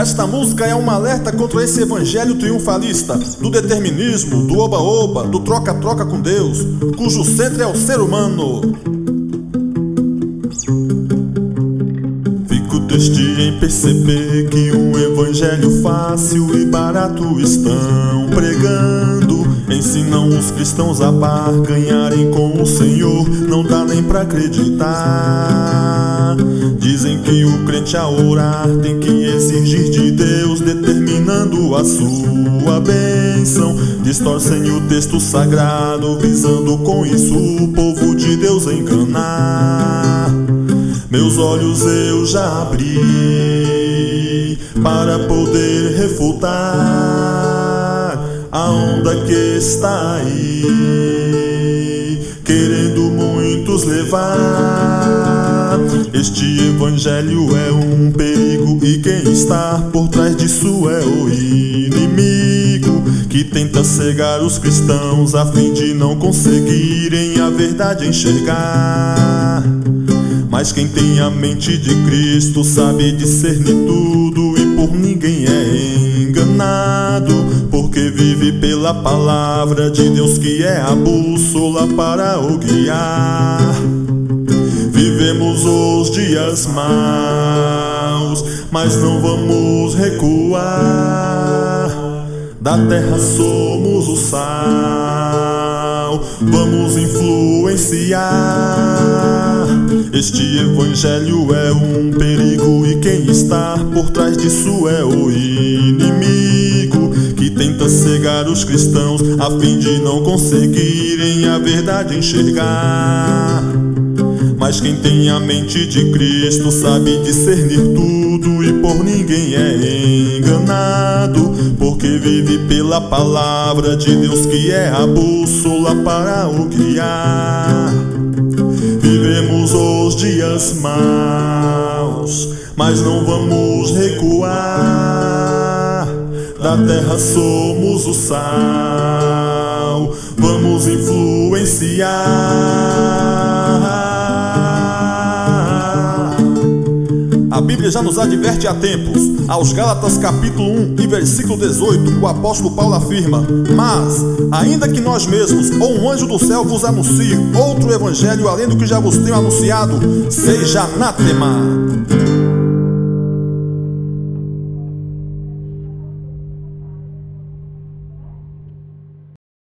Esta música é um alerta contra esse evangelho triunfalista do determinismo, do oba-oba, do troca-troca com Deus, cujo centro é o ser humano. Fico triste em perceber que um evangelho fácil e barato estão pregando. Ensinam os cristãos a barganharem com o Senhor, não dá nem pra acreditar. Dizem que o crente a orar tem que exigir de Deus, determinando a sua bênção. Distorcem o texto sagrado, visando com isso o povo de Deus enganar. Meus olhos eu já abri para poder refutar a onda que está aí, querendo muitos levar. Este evangelho é um perigo e quem está por trás disso é o inimigo que tenta cegar os cristãos a fim de não conseguirem a verdade enxergar. Mas quem tem a mente de Cristo sabe discernir tudo e por ninguém é enganado, porque vive pela palavra de Deus que é a bússola para o guiar. Dias maus, mas não vamos recuar. Da terra somos o sal, vamos influenciar. Este evangelho é um perigo e quem está por trás disso é o inimigo que tenta cegar os cristãos a fim de não conseguirem a verdade enxergar. Mas quem tem a mente de Cristo sabe discernir tudo e por ninguém é enganado, porque vive pela palavra de Deus que é a bússola para o guiar. Vivemos os dias maus, mas não vamos recuar. Da terra somos o sal, vamos influenciar. A Bíblia já nos adverte há tempos. Aos Gálatas capítulo 1 e versículo 18, o apóstolo Paulo afirma: Mas, ainda que nós mesmos ou um anjo do céu vos anuncie outro evangelho além do que já vos tenho anunciado, seja anátema.